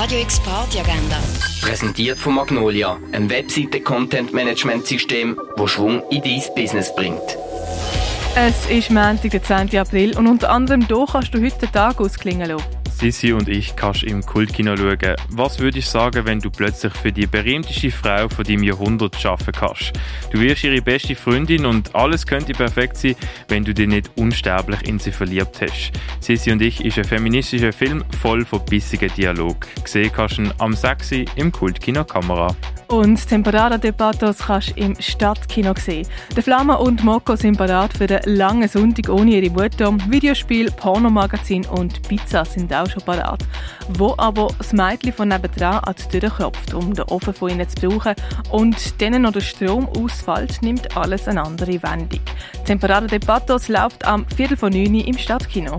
Radio X Party Agenda. Präsentiert von Magnolia, einem Webseite-Content-Management-System, das Schwung in dein Business bringt. Es ist Montag, der 10. April und unter anderem hier kannst du heute den Tag ausklingen lassen. Sissi und ich kannst im Kultkino schauen. Was würdest du sagen, wenn du plötzlich für die berühmteste Frau von deinem Jahrhundert arbeiten kannst? Du wirst ihre beste Freundin und alles könnte perfekt sein, wenn du dich nicht unsterblich in sie verliebt hast. Sissi und ich ist ein feministischer Film voll von bissigen Dialog. Gesehen kannst du ihn am 6. im Kultkino Kamera. Und Temporada de Patos kannst du im Stadtkino sehen. Der Flamme und Moko sind parat für den langen Sonntag ohne ihre Mutter. Videospiel, Pornomagazin und Pizza sind auch schon parat. Wo aber das Mädchen von nebenan an die Tür klopft, um den Ofen von ihnen zu brauchen und denen noch der Strom ausfällt, nimmt alles eine andere Wendung. Temporada de Patos läuft am Viertel von 9 Uhr im Stadtkino.